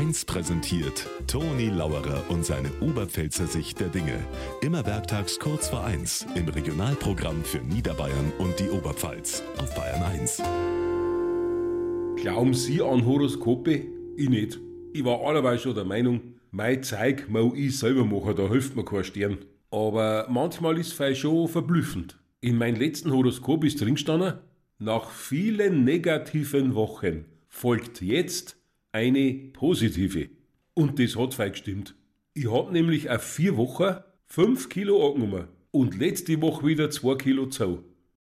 1 präsentiert Toni Lauerer und seine Oberpfälzer Sicht der Dinge. Immer werktags kurz vor 1 im Regionalprogramm für Niederbayern und die Oberpfalz auf Bayern 1. Glauben Sie an Horoskope? Ich nicht. Ich war allerweil schon der Meinung, mein Zeug mau ich selber machen, da hilft mir kein Stern. Aber manchmal ist es schon verblüffend. In meinem letzten Horoskop ist drin gestanden, nach vielen negativen Wochen folgt jetzt eine positive. Und das hat fein gestimmt. Ich hab nämlich auf vier Wochen fünf Kilo angenommen und letzte Woche wieder zwei Kilo zu.